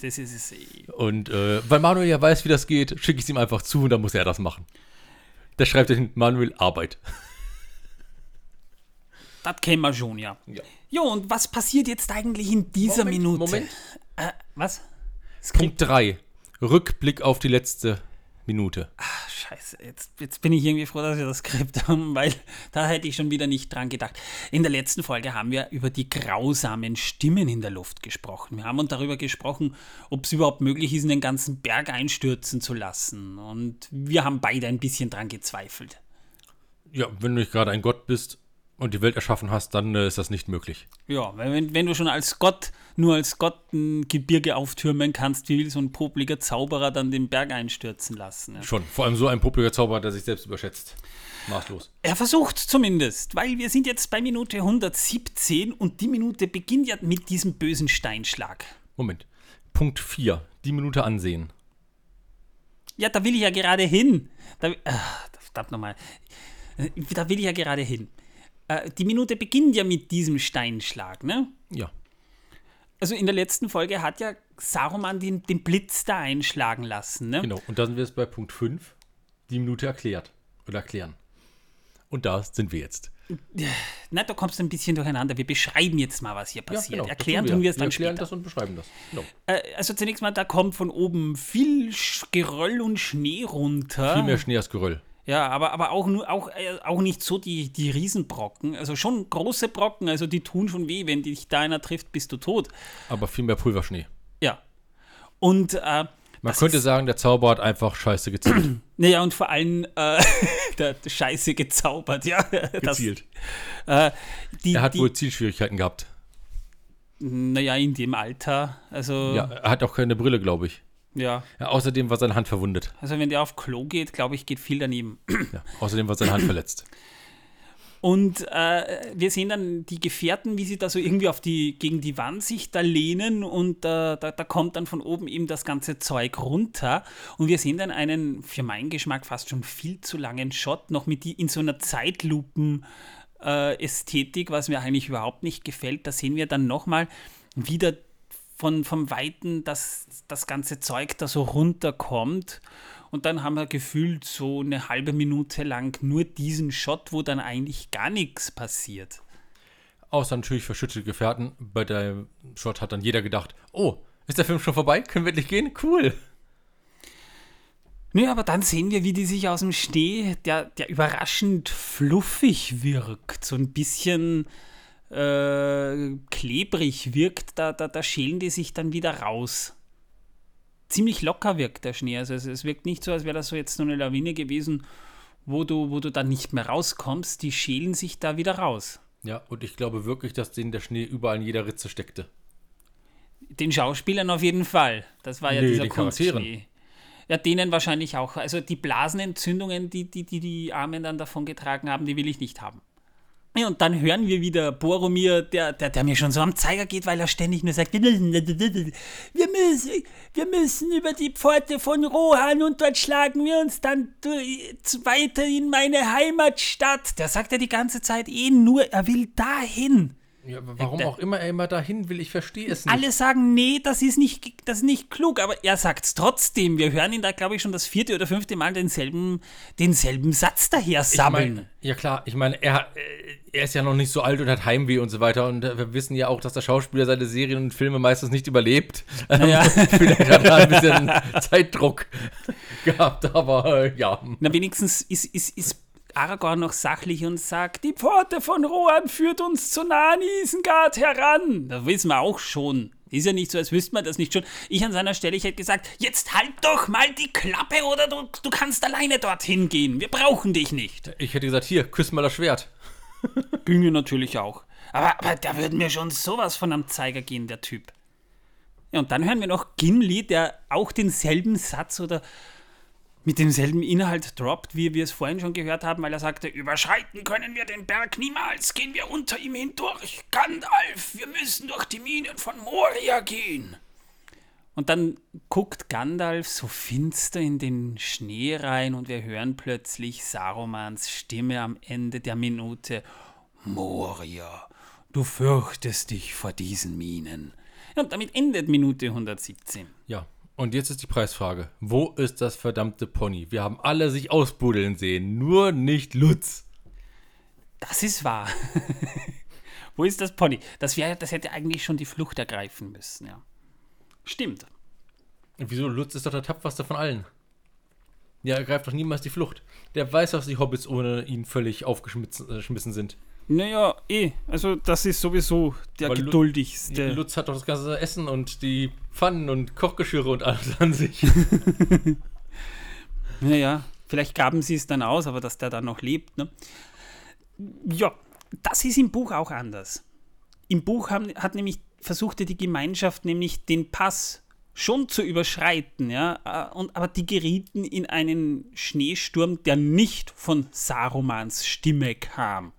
Das ist es. eh. Und äh, weil Manuel ja weiß, wie das geht, schicke ich es ihm einfach zu und dann muss er das machen. Der schreibt dann Manuel Arbeit. Das kennen wir schon, ja. Ja. Jo, und was passiert jetzt eigentlich in dieser Moment, Minute? Moment. Äh, was? Punkt 3. Rückblick auf die letzte Minute. Ach, scheiße, jetzt, jetzt bin ich irgendwie froh, dass wir das Skript haben, weil da hätte ich schon wieder nicht dran gedacht. In der letzten Folge haben wir über die grausamen Stimmen in der Luft gesprochen. Wir haben uns darüber gesprochen, ob es überhaupt möglich ist, einen ganzen Berg einstürzen zu lassen. Und wir haben beide ein bisschen dran gezweifelt. Ja, wenn du nicht gerade ein Gott bist und die Welt erschaffen hast, dann äh, ist das nicht möglich. Ja, wenn, wenn du schon als Gott, nur als Gott ein Gebirge auftürmen kannst, wie will so ein popliger Zauberer dann den Berg einstürzen lassen? Ja? Schon. Vor allem so ein populärer Zauberer, der sich selbst überschätzt. Maßlos. Er versucht zumindest, weil wir sind jetzt bei Minute 117 und die Minute beginnt ja mit diesem bösen Steinschlag. Moment. Punkt 4. Die Minute ansehen. Ja, da will ich ja gerade hin. Da, ach, verdammt nochmal. Äh, Da will ich ja gerade hin. Äh, Die Minute beginnt ja mit diesem Steinschlag, ne? Ja. Also in der letzten Folge hat ja Saruman den, den Blitz da einschlagen lassen, ne? Genau. Und da sind wir jetzt bei Punkt 5. Die Minute erklärt. Oder erklären. Und da sind wir jetzt. Na, da kommst du ein bisschen durcheinander. Wir beschreiben jetzt mal, was hier passiert. genau, das Erklären tun tun wir es dann erklären später. das und beschreiben das. Genau. Äh, also zunächst mal, da kommt von oben viel Geröll und Schnee runter. Viel mehr Schnee als Geröll. Ja, aber, aber auch, nur, auch, äh, auch nicht so die, die Riesenbrocken. Also schon große Brocken, also die tun schon weh. Wenn dich da einer trifft, bist du tot. Aber viel mehr Pulverschnee. Ja. Und, äh, Man das könnte sagen, der Zauberer hat einfach scheiße gezielt. naja, und vor allem äh, der, Scheiße gezaubert, ja. Das, gezielt. äh, die, Er hat die, wohl Zielschwierigkeiten gehabt. Naja, in dem Alter. Also, Ja, er hat auch keine Brille, glaube ich. Ja. Ja, außerdem war seine Hand verwundet. Also, wenn der auf Klo geht, glaube ich, geht viel daneben. Ja, außerdem war seine Hand verletzt. Und äh, wir sehen dann die Gefährten, wie sie da so irgendwie auf die, gegen die Wand sich da lehnen und äh, da, da kommt dann von oben eben das ganze Zeug runter. Und wir sehen dann einen, für meinen Geschmack, fast schon viel zu langen Shot, noch mit die in so einer Zeitlupen. Äh, Ästhetik, was mir eigentlich überhaupt nicht gefällt. Da sehen wir dann nochmal wieder von, vom Weiten, dass das ganze Zeug da so runterkommt. Und dann haben wir gefühlt so eine halbe Minute lang nur diesen Shot, wo dann eigentlich gar nichts passiert. Außer natürlich verschüttete Gefährten. Bei der Shot hat dann jeder gedacht, oh, ist der Film schon vorbei? Können wir endlich gehen? Cool. Nö, aber dann sehen wir, wie die sich aus dem Schnee, der, der überraschend fluffig wirkt, so ein bisschen äh, klebrig wirkt, da, da, da schälen die sich dann wieder raus. Ziemlich locker wirkt der Schnee. Also es, es wirkt nicht so, als wäre das so jetzt nur eine Lawine gewesen, wo du, wo du dann nicht mehr rauskommst. Die schälen sich da wieder raus. Ja, und ich glaube wirklich, dass denen der Schnee überall in jeder Ritze steckte. Den Schauspielern auf jeden Fall. Das war ja Nee, dieser. Kunstschnee. Ja, denen wahrscheinlich auch. Also die Blasenentzündungen, die die, die, die Armen dann davon getragen haben, die will ich nicht haben. Ja, und dann hören wir wieder Boromir, der, der, der mir schon so am Zeiger geht, weil er ständig nur sagt, wir müssen, wir müssen, wir müssen über die Pforte von Rohan und dort schlagen wir uns dann weiter in meine Heimatstadt. Der sagt ja die ganze Zeit eh nur, er will dahin. Ja, aber warum auch immer er immer dahin will, ich verstehe es nicht. Alle sagen, nee, das ist nicht, das ist nicht klug, aber er sagt es trotzdem. Wir hören ihn da, glaube ich, schon das vierte oder fünfte Mal denselben, denselben Satz daher Ich sammeln. mein, ja klar, ich meine, er, äh, er ist ja noch nicht so alt und hat Heimweh und so weiter. Und äh, wir wissen ja auch, dass der Schauspieler seine Serien und Filme meistens nicht überlebt. Ähm, Ja. Vielleicht hat er ein bisschen Zeitdruck gehabt, aber äh, ja. Na, wenigstens ist, ist, ist Aragorn noch sachlich und sagt, die Pforte von Rohan führt uns zu nahen Isengard heran. Das wissen wir auch schon. Ist ja nicht so, als wüsste man das nicht schon. Ich an seiner Stelle, ich hätte gesagt, jetzt halt doch mal die Klappe oder du, du kannst alleine dorthin gehen. Wir brauchen dich nicht. Ich hätte gesagt, hier, küss mal das Schwert. Ginge natürlich auch. Aber, aber da würden mir schon sowas von am Zeiger gehen, der Typ. Ja, und dann hören wir noch Gimli, der auch denselben Satz oder mit demselben Inhalt droppt, wie wir es vorhin schon gehört haben, weil er sagte, überschreiten können wir den Berg niemals, gehen wir unter ihm hindurch. Gandalf, wir müssen durch die Minen von Moria gehen. Und dann guckt Gandalf so finster in den Schnee rein und wir hören plötzlich Sarumans Stimme am Ende der Minute. Moria, du fürchtest dich vor diesen Minen. Und damit endet Minute 117. Ja, und jetzt ist die Preisfrage. Wo ist das verdammte Pony? Wir haben alle sich ausbuddeln sehen, nur nicht Lutz. Das ist wahr. Wo ist das Pony? Das, wär, das hätte eigentlich schon die Flucht ergreifen müssen, ja. Stimmt. Und wieso? Lutz ist doch der tapferste von allen. Ja, er greift doch niemals die Flucht. Der weiß, dass die Hobbits ohne ihn völlig aufgeschmissen äh, sind. Naja, eh. Also, das ist sowieso der Weil geduldigste. Lutz hat doch das ganze Essen und die Pfannen und Kochgeschirre und alles an sich. Naja, vielleicht gaben sie es dann aus, aber dass der dann noch lebt. Ne? Ja, das ist im Buch auch anders. Im Buch haben, hat nämlich versuchte die Gemeinschaft nämlich den Pass schon zu überschreiten, ja, und, aber die gerieten in einen Schneesturm, der nicht von Sarumans Stimme kam,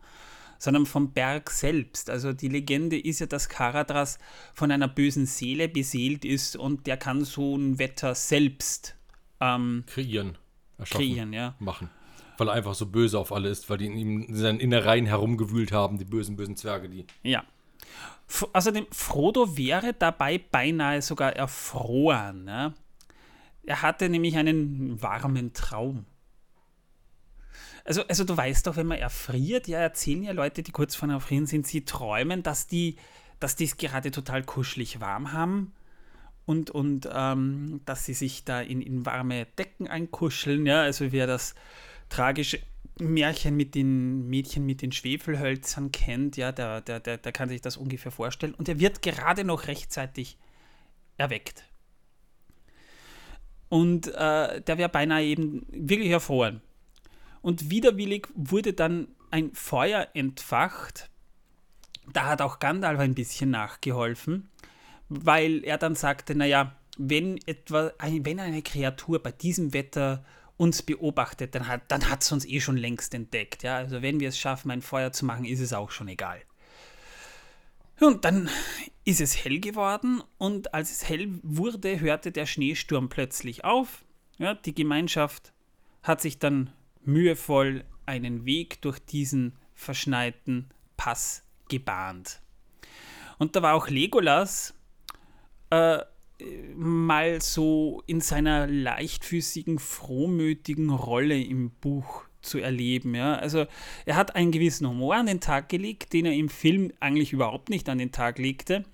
sondern vom Berg selbst. Also die Legende ist ja, dass Karadras von einer bösen Seele beseelt ist und der kann so ein Wetter selbst ähm, Kreieren. Erschaffen. kreieren, ja. Machen. Weil er einfach so böse auf alle ist, weil die in ihm in seinen Innereien herumgewühlt haben, die bösen, bösen Zwerge, die. Ja. F außerdem, Frodo wäre dabei beinahe sogar erfroren. Ne? Er hatte nämlich einen warmen Traum. Also, also du weißt doch, wenn man erfriert, ja, erzählen ja Leute, die kurz vor Erfrieren sind, sie träumen, dass die dass es gerade total kuschelig warm haben und, und ähm, dass sie sich da in, in warme Decken einkuscheln. Ja, also wer das tragische Märchen mit den Mädchen mit den Schwefelhölzern kennt, ja, der, der, der, der kann sich das ungefähr vorstellen. Und er wird gerade noch rechtzeitig erweckt. Und äh, der wäre beinahe eben wirklich erfroren. Und widerwillig wurde dann ein Feuer entfacht. Da hat auch Gandalf ein bisschen nachgeholfen, weil er dann sagte, naja, wenn etwa, wenn eine Kreatur bei diesem Wetter uns beobachtet, dann hat dann es uns eh schon längst entdeckt. Ja? Also wenn wir es schaffen, ein Feuer zu machen, ist es auch schon egal. Und dann ist es hell geworden und als es hell wurde, hörte der Schneesturm plötzlich auf. Ja, die Gemeinschaft hat sich dann mühevoll einen Weg durch diesen verschneiten Pass gebahnt. Und da war auch Legolas äh, mal so in seiner leichtfüßigen, frohmütigen Rolle im Buch zu erleben. Ja? Also er hat einen gewissen Humor an den Tag gelegt, den er im Film eigentlich überhaupt nicht an den Tag legte,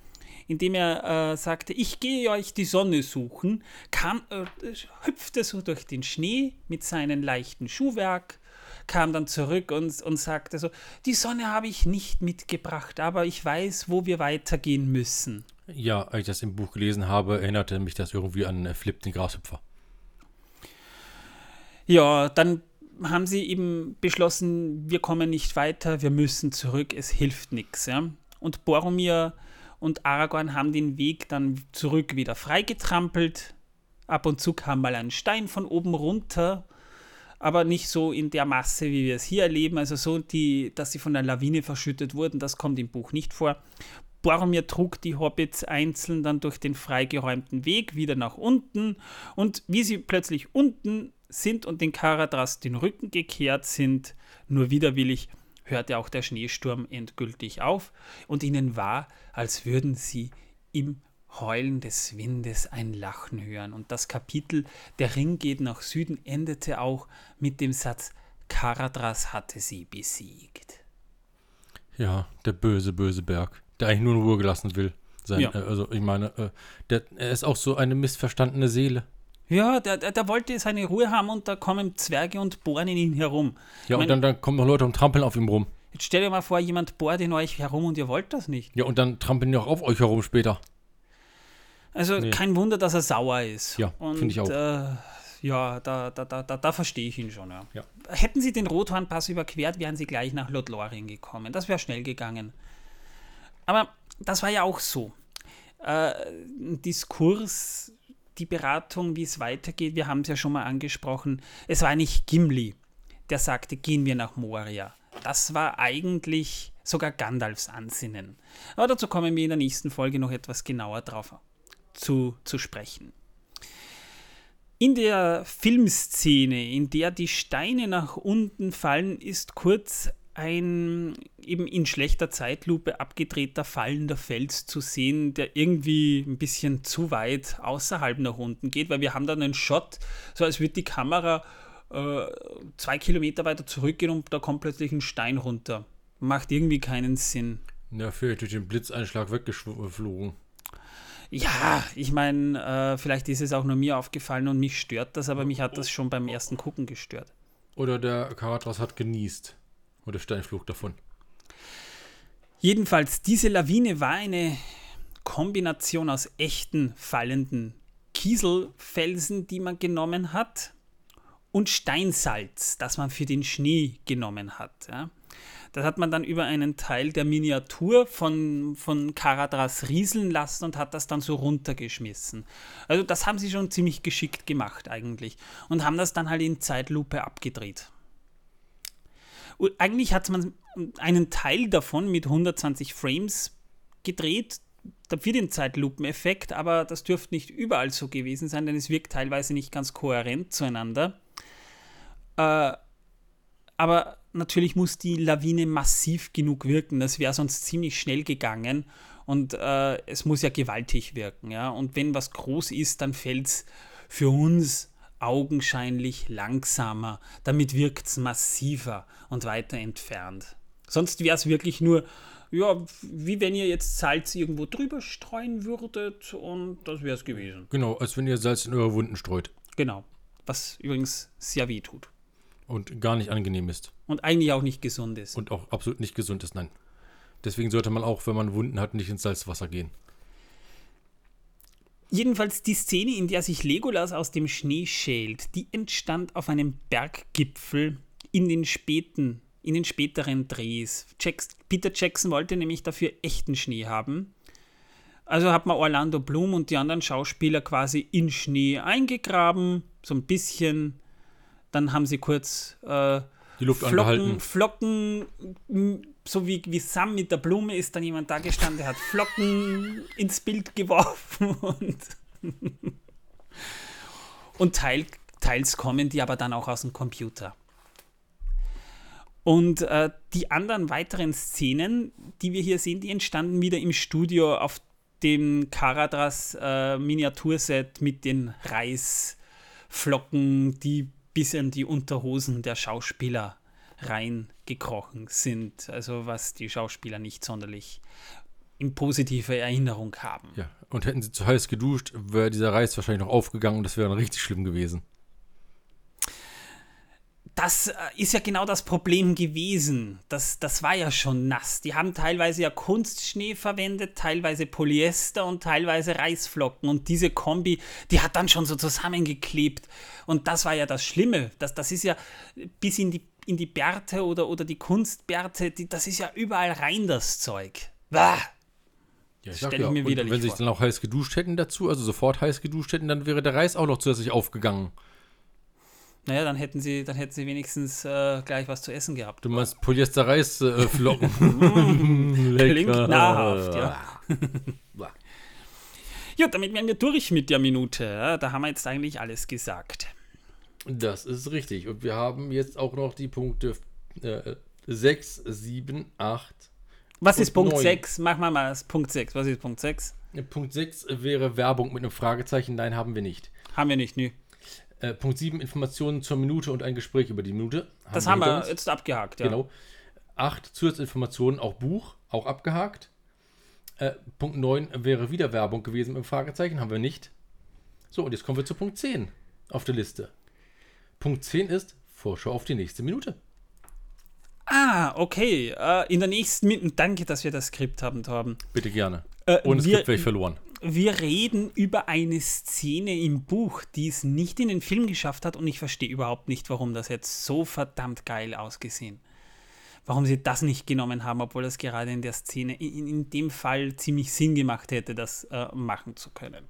indem er äh, sagte, ich gehe euch die Sonne suchen, kam, äh, hüpfte so durch den Schnee mit seinem leichten Schuhwerk, kam dann zurück und, und sagte so, die Sonne habe ich nicht mitgebracht, aber ich weiß, wo wir weitergehen müssen. Ja, als ich das im Buch gelesen habe, erinnerte mich das irgendwie an äh, Flip den Grashüpfer. Ja, dann haben sie eben beschlossen, wir kommen nicht weiter, wir müssen zurück, es hilft nichts. Ja? Und Boromir und Aragorn haben den Weg dann zurück wieder freigetrampelt. Ab und zu kam mal ein Stein von oben runter, aber nicht so in der Masse, wie wir es hier erleben. Also so, die, dass sie von der Lawine verschüttet wurden, das kommt im Buch nicht vor. Boromir trug die Hobbits einzeln dann durch den freigeräumten Weg wieder nach unten und wie sie plötzlich unten sind und den Karadras den Rücken gekehrt sind, nur widerwillig hörte auch der Schneesturm endgültig auf und ihnen war, als würden sie im Heulen des Windes ein Lachen hören. Und das Kapitel Der Ring geht nach Süden endete auch mit dem Satz Karadras hatte sie besiegt. Ja, der böse, böse Berg der eigentlich nur in Ruhe gelassen will. Sein, ja. äh, also ich meine, äh, der, er ist auch so eine missverstandene Seele. Ja, der, der, der, wollte seine Ruhe haben und da kommen Zwerge und bohren in ihn herum. Ja, ich und dann, dann kommen noch Leute und trampeln auf ihm rum. Jetzt stell dir mal vor, jemand bohrt in euch herum und ihr wollt das nicht. Ja, und dann trampeln die auch auf euch herum später. Also nee. kein Wunder, dass er sauer ist. Ja, finde ich auch. Äh, ja, da, da, da, da, da verstehe ich ihn schon, ja. ja. Hätten sie den Rothornpass überquert, wären sie gleich nach Lothlorien gekommen. Das wäre schnell gegangen. Aber das war ja auch so. Äh, ein Diskurs, die Beratung, wie es weitergeht, wir haben es ja schon mal angesprochen. Es war nicht Gimli, der sagte, gehen wir nach Moria. Das war eigentlich sogar Gandalfs Ansinnen. Aber dazu kommen wir in der nächsten Folge noch etwas genauer drauf zu, zu sprechen. In der Filmszene, in der die Steine nach unten fallen, ist kurz ein eben in schlechter Zeitlupe abgedrehter fallender Fels zu sehen, der irgendwie ein bisschen zu weit außerhalb nach unten geht, weil wir haben dann einen Shot, so als würde die Kamera äh, zwei Kilometer weiter zurückgehen und da kommt plötzlich ein Stein runter. Macht irgendwie keinen Sinn. Ja, vielleicht durch den Blitzeinschlag weggeflogen. Ja, ich meine, äh, vielleicht ist es auch nur mir aufgefallen und mich stört das, aber mich hat das schon beim ersten Gucken gestört. Oder der Karatras hat genießt. Und der Stein flog davon. Jedenfalls, diese Lawine war eine Kombination aus echten fallenden Kieselfelsen, die man genommen hat, und Steinsalz, das man für den Schnee genommen hat. Ja. Das hat man dann über einen Teil der Miniatur von, von Karadras rieseln lassen und hat das dann so runtergeschmissen. Also das haben sie schon ziemlich geschickt gemacht eigentlich und haben das dann halt in Zeitlupe abgedreht eigentlich hat man einen Teil davon mit 120 Frames gedreht für den Zeitlupeneffekt, aber das dürfte nicht überall so gewesen sein, denn es wirkt teilweise nicht ganz kohärent zueinander. Äh, aber natürlich muss die Lawine massiv genug wirken, das wäre sonst ziemlich schnell gegangen und äh, es muss ja gewaltig wirken. Ja? Und wenn was groß ist, dann fällt es für uns augenscheinlich langsamer. Damit wirkt es massiver und weiter entfernt. Sonst wäre es wirklich nur, ja, wie wenn ihr jetzt Salz irgendwo drüber streuen würdet und das wäre es gewesen. Genau, als wenn ihr Salz in eure Wunden streut. Genau, was übrigens sehr weh tut. Und gar nicht angenehm ist. Und eigentlich auch nicht gesund ist. Und auch absolut nicht gesund ist, nein. Deswegen sollte man auch, wenn man Wunden hat, nicht ins Salzwasser gehen. Jedenfalls die Szene, in der sich Legolas aus dem Schnee schält, die entstand auf einem Berggipfel in den späten, in den späteren Drehs. Jackson, Peter Jackson wollte nämlich dafür echten Schnee haben. Also hat man Orlando Bloom und die anderen Schauspieler quasi in Schnee eingegraben, so ein bisschen. Dann haben sie kurz äh, die Luft Flocken, angehalten. Flocken, so wie, wie Sam mit der Blume ist dann jemand da gestanden, der hat Flocken ins Bild geworfen und, und teil, teils kommen die aber dann auch aus dem Computer. Und äh, die anderen weiteren Szenen, die wir hier sehen, die entstanden wieder im Studio auf dem Caradras äh, Miniaturset mit den Reisflocken, die bis an die Unterhosen der Schauspieler reingekrochen sind. Also was die Schauspieler nicht sonderlich in positive Erinnerung haben. Ja, und hätten sie zu heiß geduscht, wäre dieser Reis wahrscheinlich noch aufgegangen und das wäre dann richtig schlimm gewesen. Das äh, ist ja genau das Problem gewesen. Das, das war ja schon nass. Die haben teilweise ja Kunstschnee verwendet, teilweise Polyester und teilweise Reisflocken. Und diese Kombi, die hat dann schon so zusammengeklebt. Und das war ja das Schlimme. Das, das ist ja bis in die, in die Bärte oder, oder die Kunstbärte, die, das ist ja überall rein, das Zeug. Bah! Ja, ich Stell sag ich ja, mir widerlich wenn sie sich dann auch heiß geduscht hätten dazu, also sofort heiß geduscht hätten, dann wäre der Reis auch noch zusätzlich aufgegangen. Naja, dann hätten sie, dann hätten sie wenigstens äh, gleich was zu essen gehabt. Du meinst Polyester-Reisflocken. Klingt nahrhaft, ja. Gut, damit wären wir durch mit der Minute. Ja, da haben wir jetzt eigentlich alles gesagt. Das ist richtig. Und wir haben jetzt auch noch die Punkte äh, 6, 7, 8. Was ist Punkt neun. 6? Mach mal mal Punkt 6. Was ist Punkt 6? Punkt 6 wäre Werbung mit einem Fragezeichen. Nein, haben wir nicht. Haben wir nicht, nö. Äh, Punkt 7, Informationen zur Minute und ein Gespräch über die Minute. Das wir haben wir jetzt abgehakt, ja. Genau. 8 Zusatzinformationen, auch Buch, auch abgehakt. Äh, Punkt 9 wäre wieder Werbung gewesen dem Fragezeichen, haben wir nicht. So, und jetzt kommen wir zu Punkt 10 auf der Liste. Punkt 10 ist Vorschau auf die nächste Minute. Ah, okay. Äh, in der nächsten Minute. Danke, dass wir das Skript haben, Torben. Bitte gerne. Äh, Ohne Skript wäre ich verloren. Wir reden über eine Szene im Buch, die es nicht in den Film geschafft hat und ich verstehe überhaupt nicht, warum das jetzt so verdammt geil ausgesehen. Warum sie das nicht genommen haben, obwohl das gerade in der Szene, in, in dem Fall ziemlich Sinn gemacht hätte, das äh, machen zu können.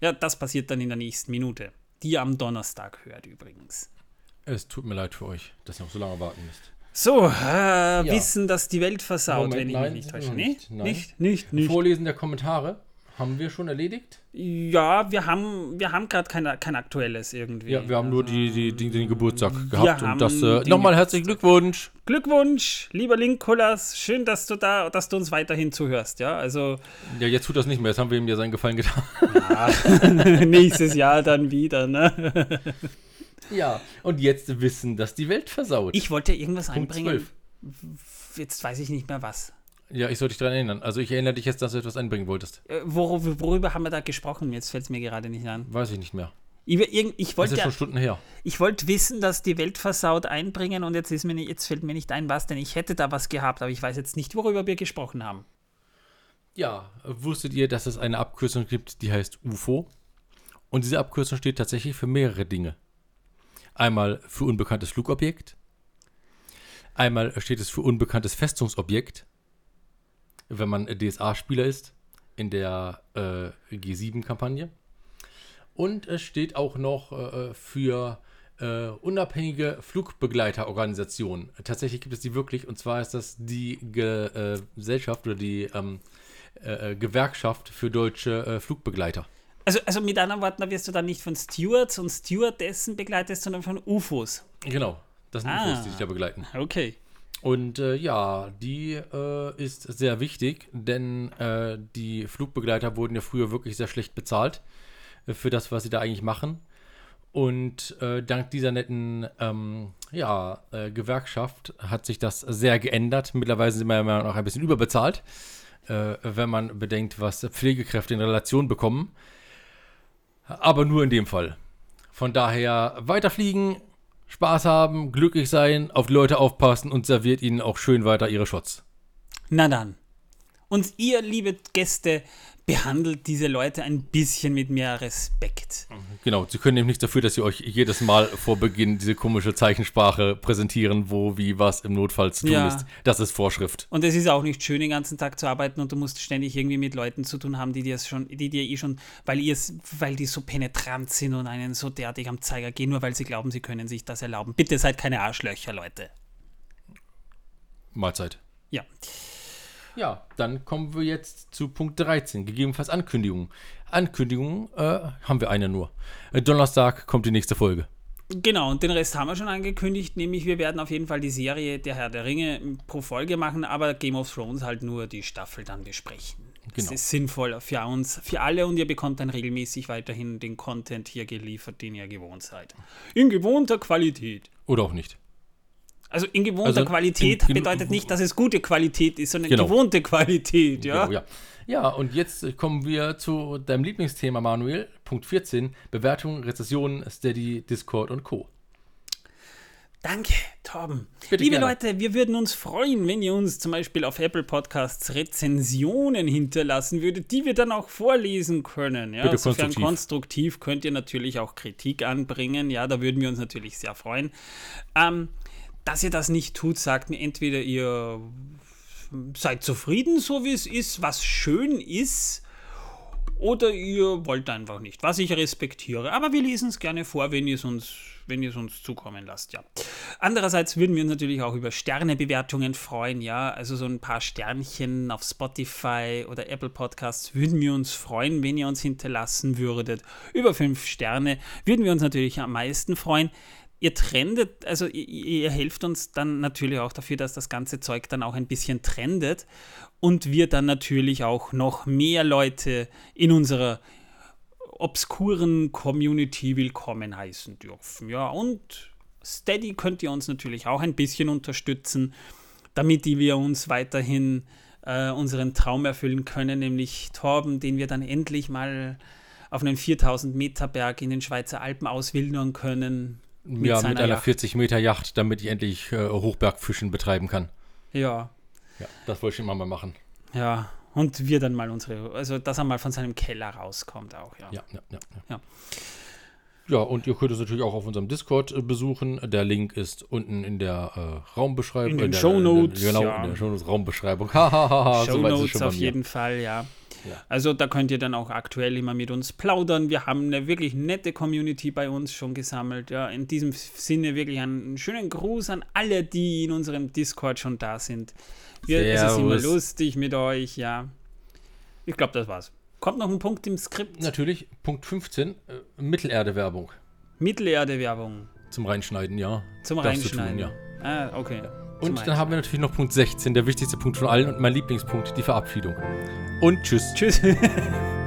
Ja, das passiert dann in der nächsten Minute, die ihr am Donnerstag hört übrigens. Es tut mir leid für euch, dass ihr noch so lange warten müsst. So, äh, Wissen, dass die Welt versaut, Moment, wenn ich nein, mich nicht täusche. nicht, nein. Nicht, nicht, nicht. Vorlesen der Kommentare haben wir schon erledigt. Ja, wir haben, wir haben gerade kein, kein aktuelles irgendwie. Ja, wir haben nur die, die, die, den Geburtstag gehabt. Und das äh, nochmal herzlichen Glückwunsch. Glückwunsch, lieber Linkolas. Schön, dass du da, dass du uns weiterhin zuhörst. Ja, also Ja, jetzt tut das nicht mehr. Jetzt haben wir ihm ja seinen Gefallen getan. nächstes Jahr dann wieder. Ne? Ja, und jetzt wissen, dass die Welt versaut. Ich wollte irgendwas Punkt einbringen. 12. Jetzt weiß ich nicht mehr was. Ja, ich sollte dich daran erinnern. Also ich erinnere dich jetzt, dass du etwas einbringen wolltest. Äh, Worüber, worüber haben wir da gesprochen? Jetzt fällt es mir gerade nicht an. Weiß ich nicht mehr. Ich, ich Das wollte ist ja, schon Stunden her. ich wollte wissen, dass die Welt versaut einbringen und jetzt, ist mir nicht, jetzt fällt mir nicht ein, was, denn ich hätte da was gehabt, aber ich weiß jetzt nicht, worüber wir gesprochen haben. Ja, wusstet ihr, dass es eine Abkürzung gibt, die heißt UFO? Und diese Abkürzung steht tatsächlich für mehrere Dinge. Einmal für unbekanntes Flugobjekt. Einmal steht es für unbekanntes Festungsobjekt, wenn man DSA-Spieler ist, in der äh, G7-Kampagne. Und es steht auch noch äh, für äh, unabhängige Flugbegleiterorganisation. Tatsächlich gibt es die wirklich, und zwar ist das die Ge äh, Gesellschaft oder die ähm, äh, äh, Gewerkschaft für deutsche Flugbegleiter. Also, also mit anderen Worten, da wirst du dann nicht von Stewards und Stewardessen begleitet, sondern von UFOs. Genau, das sind Ah. Infos, die sich da begleiten. Okay. Und äh, ja, die äh, ist sehr wichtig, denn äh, die Flugbegleiter wurden ja früher wirklich sehr schlecht bezahlt äh, für das, was sie da eigentlich machen. Und äh, dank dieser netten ähm, ja, äh, Gewerkschaft hat sich das sehr geändert. Mittlerweile sind wir immer noch ein bisschen überbezahlt, wenn man bedenkt, was Pflegekräfte in Relation bekommen. Aber nur in dem Fall. Von daher weiterfliegen, Spaß haben, glücklich sein, auf die Leute aufpassen und serviert ihnen auch schön weiter ihre Shots. Na dann. Und ihr, liebe Gäste, behandelt diese Leute ein bisschen mit mehr Respekt. Genau, sie können nämlich nichts dafür, dass sie euch jedes Mal vor Beginn diese komische Zeichensprache präsentieren, wo, wie, was im Notfall zu tun Ja. ist. Das ist Vorschrift. Und es ist auch nicht schön, den ganzen Tag zu arbeiten und du musst ständig irgendwie mit Leuten zu tun haben, die dir schon, die dir eh schon, weil ihr es, weil die so penetrant sind und einen so derartig am Zeiger gehen, nur weil sie glauben, sie können sich das erlauben. Bitte seid keine Arschlöcher, Leute. Mahlzeit. Ja. Ja, dann kommen wir jetzt zu Punkt 13, gegebenenfalls Ankündigungen. Ankündigungen äh, haben wir eine nur. Äh, Donnerstag kommt die nächste Folge. Genau, und den Rest haben wir schon angekündigt, nämlich wir werden auf jeden Fall die Serie Der Herr der Ringe pro Folge machen, aber Game of Thrones halt nur die Staffel dann besprechen. Genau. ist sinnvoller für uns, für alle und ihr bekommt dann regelmäßig weiterhin den Content hier geliefert, den ihr gewohnt seid. In gewohnter Qualität. Oder auch nicht. Also in gewohnter Also Qualität in- in- bedeutet nicht, dass es gute Qualität ist, sondern Genau. gewohnte Qualität, ja. Genau, ja. Ja, und jetzt kommen wir zu deinem Lieblingsthema, Manuel. Punkt 14. Bewertungen, Rezessionen, Steady, Discord und Co. Danke, Torben. Bitte Liebe gerne. Leute, wir würden uns freuen, wenn ihr uns zum Beispiel auf Apple Podcasts Rezensionen hinterlassen würdet, die wir dann auch vorlesen können. Ja, Bitte Sofern konstruktiv. konstruktiv könnt ihr natürlich auch Kritik anbringen. Ja, da würden wir uns natürlich sehr freuen. Ähm, dass ihr das nicht tut, sagt mir entweder ihr seid zufrieden, so wie es ist, was schön ist, oder ihr wollt einfach nicht, was ich respektiere. Aber wir lesen es gerne vor, wenn ihr es uns, wenn ihr es uns zukommen lasst, ja. Andererseits würden wir uns natürlich auch über Sternebewertungen freuen, ja. Also so ein paar Sternchen auf Spotify oder Apple Podcasts würden wir uns freuen, wenn ihr uns hinterlassen würdet. Über fünf Sterne würden wir uns natürlich am meisten freuen. Ihr trendet, also ihr, ihr helft uns dann natürlich auch dafür, dass das ganze Zeug dann auch ein bisschen trendet und wir dann natürlich auch noch mehr Leute in unserer obskuren Community willkommen heißen dürfen. Ja, und Steady könnt ihr uns natürlich auch ein bisschen unterstützen, damit wir uns weiterhin äh, unseren Traum erfüllen können, nämlich Torben, den wir dann endlich mal auf einen 4000 Meter Berg in den Schweizer Alpen auswildern können. Mit ja, mit einer Yacht. 40 Meter Yacht, damit ich endlich äh, Hochbergfischen betreiben kann. Ja, Ja, das wollte ich immer mal machen. ja. Und wir dann mal unsere, also dass er mal von seinem Keller rauskommt auch, ja. Ja, ja, ja. Ja. Ja, ja und ihr könnt es natürlich auch auf unserem Discord äh, besuchen. Der Link ist unten in der äh, Raumbeschreibung. In den der- Shownotes, Genau, ja. in der Shownotes Raumbeschreibung. Hahaha, so weit ist es Shownotes schon bei auf jeden Fall, ja. Ja. Also da könnt ihr dann auch aktuell immer mit uns plaudern. Wir haben eine wirklich nette Community bei uns schon gesammelt. Ja, in diesem Sinne wirklich einen schönen Gruß an alle, die in unserem Discord schon da sind. Wir, es ist immer Servus. lustig mit euch, ja. Ich glaube, das war's. Kommt noch ein Punkt im Skript. Natürlich, Punkt 15, äh, Mittelerde-Werbung. Mittelerde-Werbung Zum Reinschneiden, ja. zum Darfst Reinschneiden. Tun, ja. Ah, okay. Und dann haben wir natürlich noch Punkt 16, der wichtigste Punkt von allen und mein Lieblingspunkt, die Verabschiedung. Und tschüss. Tschüss.